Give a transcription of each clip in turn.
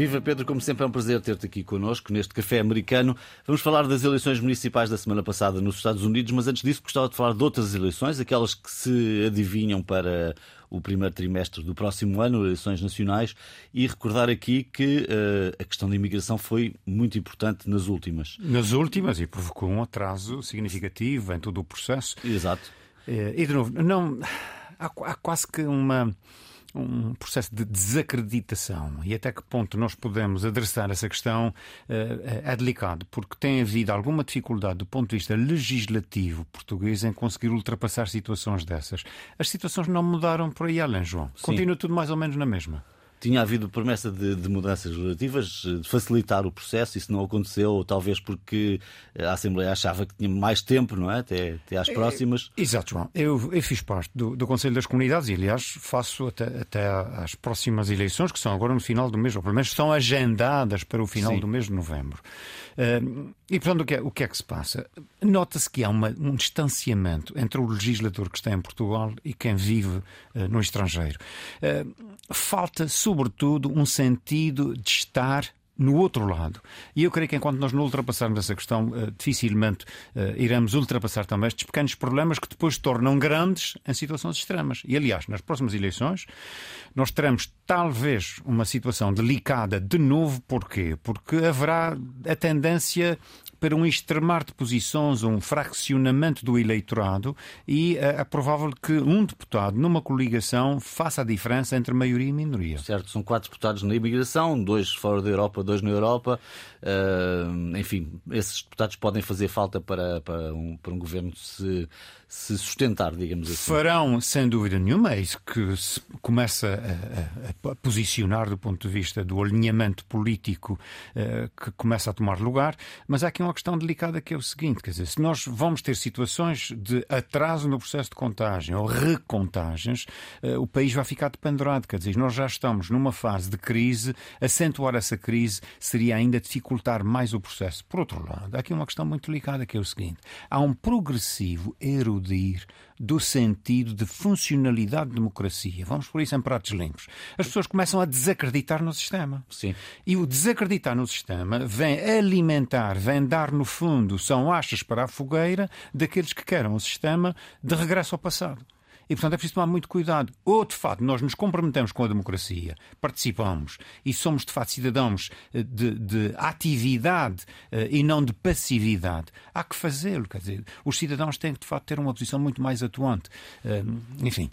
Viva Pedro, como sempre é um prazer ter-te aqui connosco neste café americano. Vamos falar das eleições municipais da semana passada nos Estados Unidos, mas antes disso gostava de falar de outras eleições, aquelas que se adivinham para o primeiro trimestre do próximo ano, eleições nacionais, e recordar aqui que uh, a questão da imigração foi muito importante nas últimas. Nas últimas, e provocou um atraso significativo em todo o processo. Exato. Eh, e de novo, não, há, há quase que uma um processo de desacreditação e até que ponto nós podemos adressar essa questão eh, é delicado, porque tem havido alguma dificuldade do ponto de vista legislativo português em conseguir ultrapassar situações dessas. As situações não mudaram por aí além, João. Sim. Continua tudo mais ou menos na mesma tinha havido promessa de, de, mudanças legislativas, de facilitar o processo, isso não aconteceu, talvez porque a Assembleia achava que tinha mais tempo, não é? Até, até às é, próximas. É, exato, João. Eu, eu fiz parte do, do, Conselho das Comunidades e, aliás, faço até, até às próximas eleições, que são agora no final do mês, ou pelo menos estão agendadas para o final Sim. do mês de novembro. Uh, e, portanto, o que é, o que, é que se passa? Nota-se que há uma, um distanciamento entre o legislador que está em Portugal e quem vive uh, no estrangeiro. Uh, falta, sobretudo, um sentido de estar no outro lado. E eu creio que enquanto nós não ultrapassarmos essa questão, uh, dificilmente uh, iremos ultrapassar também estes pequenos problemas que depois se tornam grandes em situações extremas. E, aliás, nas próximas eleições, nós teremos talvez uma situação delicada de novo. Porquê? Porque haverá a tendência para um extremar de posições, um fraccionamento do eleitorado e é, é provável que um deputado numa coligação faça a diferença entre maioria e minoria. Certo, são quatro deputados na imigração, dois fora da Europa, dois na Europa. Uh, enfim, esses deputados podem fazer falta para, para, um, para um governo se, se sustentar, digamos assim. Farão, sem dúvida nenhuma, é isso que se começa a, a, a posicionar do ponto de vista do alinhamento político uh, que começa a tomar lugar, mas há aqui uma questão delicada que é o seguinte: quer dizer, se nós vamos ter situações de atraso no processo de contagem ou recontagens, eh, o país vai ficar dependurado. Quer dizer, nós já estamos numa fase de crise, acentuar essa crise seria ainda dificultar mais o processo. Por outro lado, há aqui uma questão muito delicada que é o seguinte: há um progressivo erudir do sentido de funcionalidade de democracia. Vamos por isso em pratos limpos. As pessoas começam a desacreditar no sistema. Sim. E o desacreditar no sistema vem alimentar, vem dar, no fundo, são achas para a fogueira daqueles que querem o sistema de regresso ao passado. E, portanto, é preciso tomar muito cuidado. Ou, de facto, nós nos comprometemos com a democracia, participamos e somos, de facto, cidadãos eh, de, de atividade eh, e não de passividade. Há que fazê-lo. Quer dizer, os cidadãos têm que, de facto, ter uma posição muito mais atuante. Eh, enfim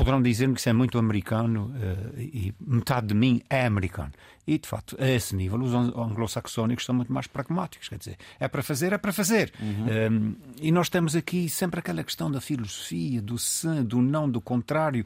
poderão dizer-me que isso é muito americano e metade de mim é americano. E, de facto, a esse nível, os anglo-saxónicos são muito mais pragmáticos. Quer dizer, é para fazer, é para fazer. Uhum. Um, e nós temos aqui sempre aquela questão da filosofia, do sim, do não, do contrário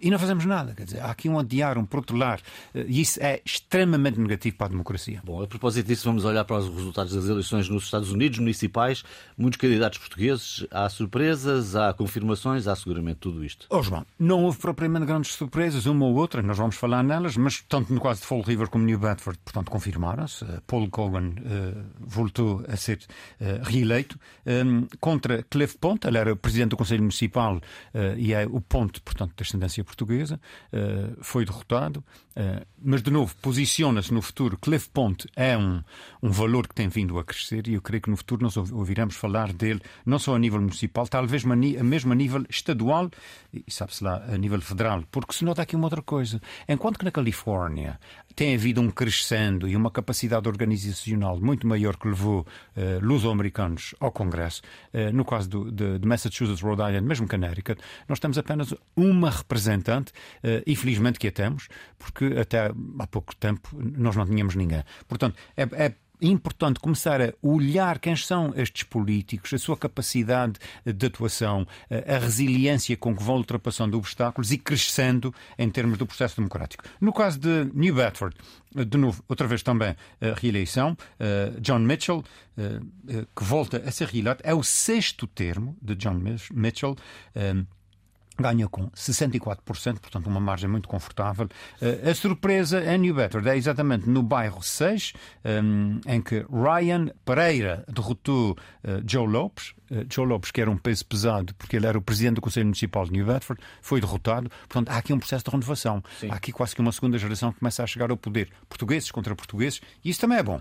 e não fazemos nada. Quer dizer, há aqui um adiar, um protelar. Eh, e isso é extremamente negativo para a democracia. Bom, a propósito disso, vamos olhar para os resultados das eleições nos Estados Unidos municipais. Muitos candidatos portugueses. Há surpresas, há confirmações, há seguramente tudo isto. Oh, João, não houve propriamente grandes surpresas, uma ou outra, nós vamos falar nelas, mas tanto no caso de Fall River como New Bedford, portanto, confirmaram-se. Eh, Paul Cogan uh, voltou a ser uh, reeleito. Um, contra Cliff Ponte, ele era o presidente do Conselho Municipal uh, e é o ponto, portanto, da ascendência portuguesa, uh, foi derrotado, uh, mas de novo posiciona-se no futuro. Cliff Ponte é um, um valor que tem vindo a crescer e eu creio que no futuro nós ouviremos falar dele, não só a nível municipal, talvez mesmo a nível estadual e sabe-se lá, a nível federal, porque se nota aqui uma outra coisa. Enquanto que na Califórnia tem havido um crescendo e uma capacidade organizacional muito maior que levou uh, luso-americanos ao Congresso. Uh, no caso do, de, de, Massachusetts, Rhode Island, mesmo Connecticut, nós temos apenas uma representante uh, e felizmente que a temos, porque até há pouco tempo nós não tínhamos ninguém. Portanto, é, é importante começar a olhar quem são estes políticos, a sua capacidade de atuação, a resiliência com que vão ultrapassando obstáculos e crescendo em termos do processo democrático. No caso de New Bedford, de novo, outra vez também a reeleição, John Mitchell, que volta a ser reeleito, é o sexto termo de John Mitchell ganha com 64%, portanto uma margem muito confortável. Uh, a surpresa é New Bedford, é exatamente no bairro 6, um, em que Ryan Pereira derrotou uh, Joe Lopes. Joe Lopes, que era um peso pesado, porque ele era o presidente do Conselho Municipal de New Bedford, foi derrotado. Portanto, há aqui um processo de renovação. Sim. Há aqui quase que uma segunda geração que começa a chegar ao poder. Portugueses contra portugueses, e isso também é bom.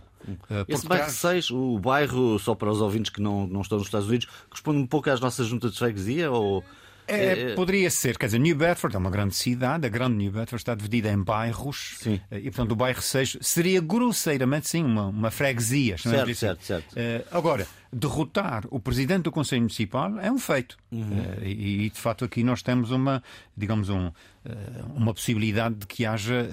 Esse bairro 6, o bairro, só para os ouvintes que não, não estão nos Estados Unidos, corresponde um pouco às nossas juntas de freguesia ou... É, é, é, poderia ser, quer dizer, New Bedford é uma grande cidade, a grande New Bedford está dividida em bairros sim. Eh, e, portanto, o bairro 6 seria grosseiramente, sim, uma, uma freguesia. Certo, certo, certo. Uh, agora, derrotar o presidente do Conselho Municipal é um feito. Uhum. Uh, e, e, de facto, aqui nós temos uma, digamos, um, uh, uma possibilidade de que haja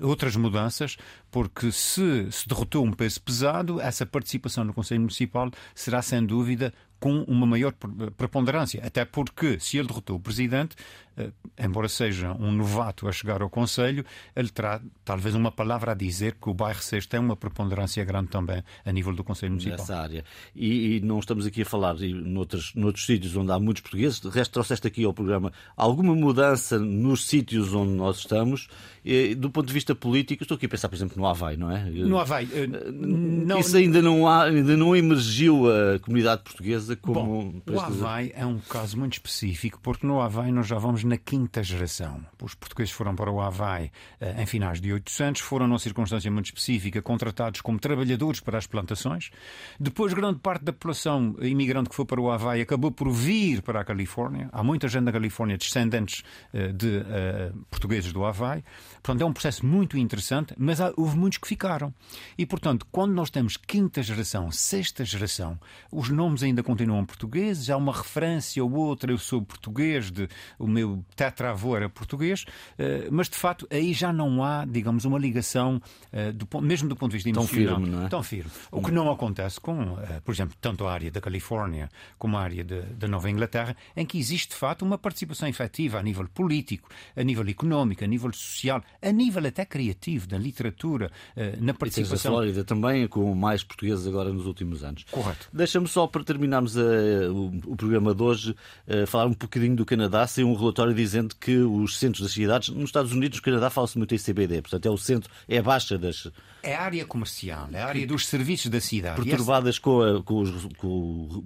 outras mudanças, porque se se derrotou um peso pesado, essa participação no Conselho Municipal será, sem dúvida, com uma maior preponderância. Até porque, se ele derrotou o presidente, eh, embora seja um novato a chegar ao Conselho, ele terá talvez uma palavra a dizer que o bairro 6 tem uma preponderância grande também a nível do Conselho Municipal. Nessa área. E, e, não estamos aqui a falar noutros, noutros sítios onde há muitos portugueses. De resto, trouxeste aqui ao programa alguma mudança nos sítios onde nós estamos. E, do ponto de vista político, estou aqui a pensar, por exemplo, no Havaí, não é? No Havaí. Uh, não... Isso ainda não, há, ainda não emergiu a comunidade portuguesa como. Bom, o Havaí é um caso muito específico, porque no Havaí nós já vamos na quinta geração. Os portugueses foram para o Havaí eh, em finais de 800, foram numa circunstância muito específica, contratados como trabalhadores para as plantações. Depois, grande parte da população imigrante que foi para o Havaí acabou por vir para a Califórnia. Há muita gente na Califórnia descendentes eh, de uh, portugueses do Havaí. Portanto, é um processo muito interessante, mas há, houve muitos que ficaram. E, portanto, quando nós temos quinta geração, sexta geração, os nomes ainda continuam portugueses, há uma referência ou outra, eu sou português, de, o meu tetravô era português, eh, mas de facto aí já não há, digamos, uma ligação, eh, do, mesmo do ponto de vista emocional, tão firme, não é? Tão firme. O que não acontece com, eh, por exemplo, tanto a área da Califórnia como a área da Nova Inglaterra, em que existe de facto uma participação efetiva a nível político, a nível económico, a nível social, a nível até criativo, da literatura, na participação. E a Flórida também, com mais portugueses agora nos últimos anos. Correto. Deixa-me só para terminarmos a, o, o, programa de hoje a falar um bocadinho do Canadá, sem um relatório dizendo que os centros das cidades, nos Estados Unidos, no Canadá, fala-se muito em CBD, portanto é o centro, é a baixa das. É a área comercial, é a área dos serviços da cidade. Perturbadas essa... com, a, com, os, com,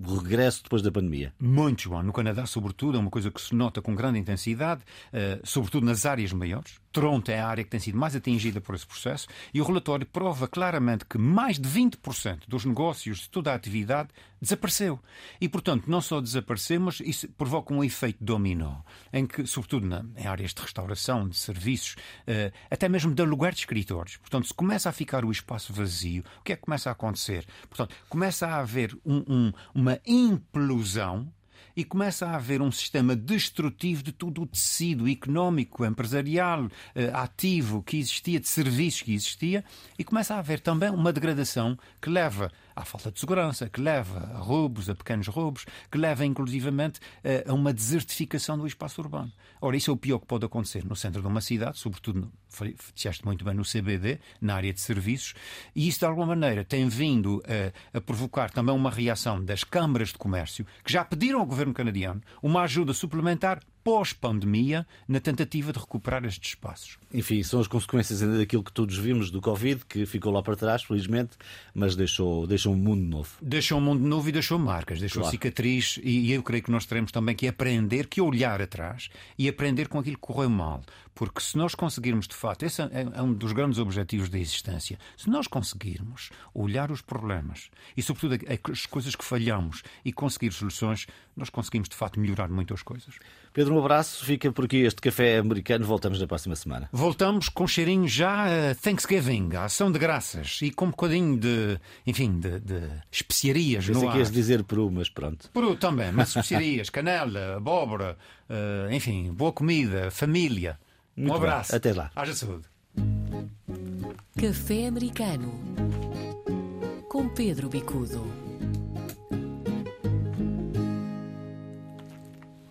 o regresso depois da pandemia. Muito bom. No Canadá, sobretudo, é uma coisa que se nota com grande intensidade, uh, sobretudo nas áreas maiores. Toronto é a área que tem sido mais atingida por esse processo e o relatório prova claramente que mais de 20% dos negócios de toda a atividade desapareceu. E, portanto, não só desapareceu, mas isso provoca um efeito dominó, em que, sobretudo na, em áreas de restauração, de serviços, uh, até mesmo de aluguer de escritórios. Portanto, se começa a ficar o espaço vazio, o que é que começa a acontecer? Portanto, começa a haver um, um, uma implosão e começa a haver um sistema destrutivo de todo o tecido económico, empresarial, eh, ativo que existia, de serviços que existia, e começa a haver também uma degradação que leva à falta de segurança, que leva a roubos, a pequenos roubos, que leva inclusivamente a uma desertificação do espaço urbano. Ora, isso é o pior que pode acontecer no centro de uma cidade, sobretudo, disseste muito bem, no CBD, na área de serviços, e isso de alguma maneira tem vindo a, a provocar também uma reação das câmaras de comércio, que já pediram ao governo canadiano uma ajuda suplementar pós-pandemia na tentativa de recuperar estes espaços. Enfim, são as consequências ainda daquilo que todos vimos do Covid, que ficou lá para trás, felizmente, mas deixou, deixou um mundo novo. Deixou um mundo novo e deixou marcas, deixou claro. cicatriz, e eu creio que nós teremos também que aprender, que olhar atrás e aprender com aquilo que correu mal. Porque se nós conseguirmos, de facto, esse é, é um dos grandes objetivos da existência, se nós conseguirmos olhar os problemas e, sobretudo, as coisas que falhamos e conseguir soluções, nós conseguimos, de facto, melhorar muito as coisas. Pedro, um abraço. Fica por aqui este café americano. Voltamos na próxima semana. Voltamos com cheirinho já a Thanksgiving, a ação de graças e com um bocadinho de, enfim, de, de especiarias Pensei no que ias dizer peru, mas pronto. Peru também, mas especiarias, canela, abóbora, uh, enfim, boa comida, família. Muito um abraço. Bem. Até lá. Haja saúde. Café americano com Pedro Bicudo.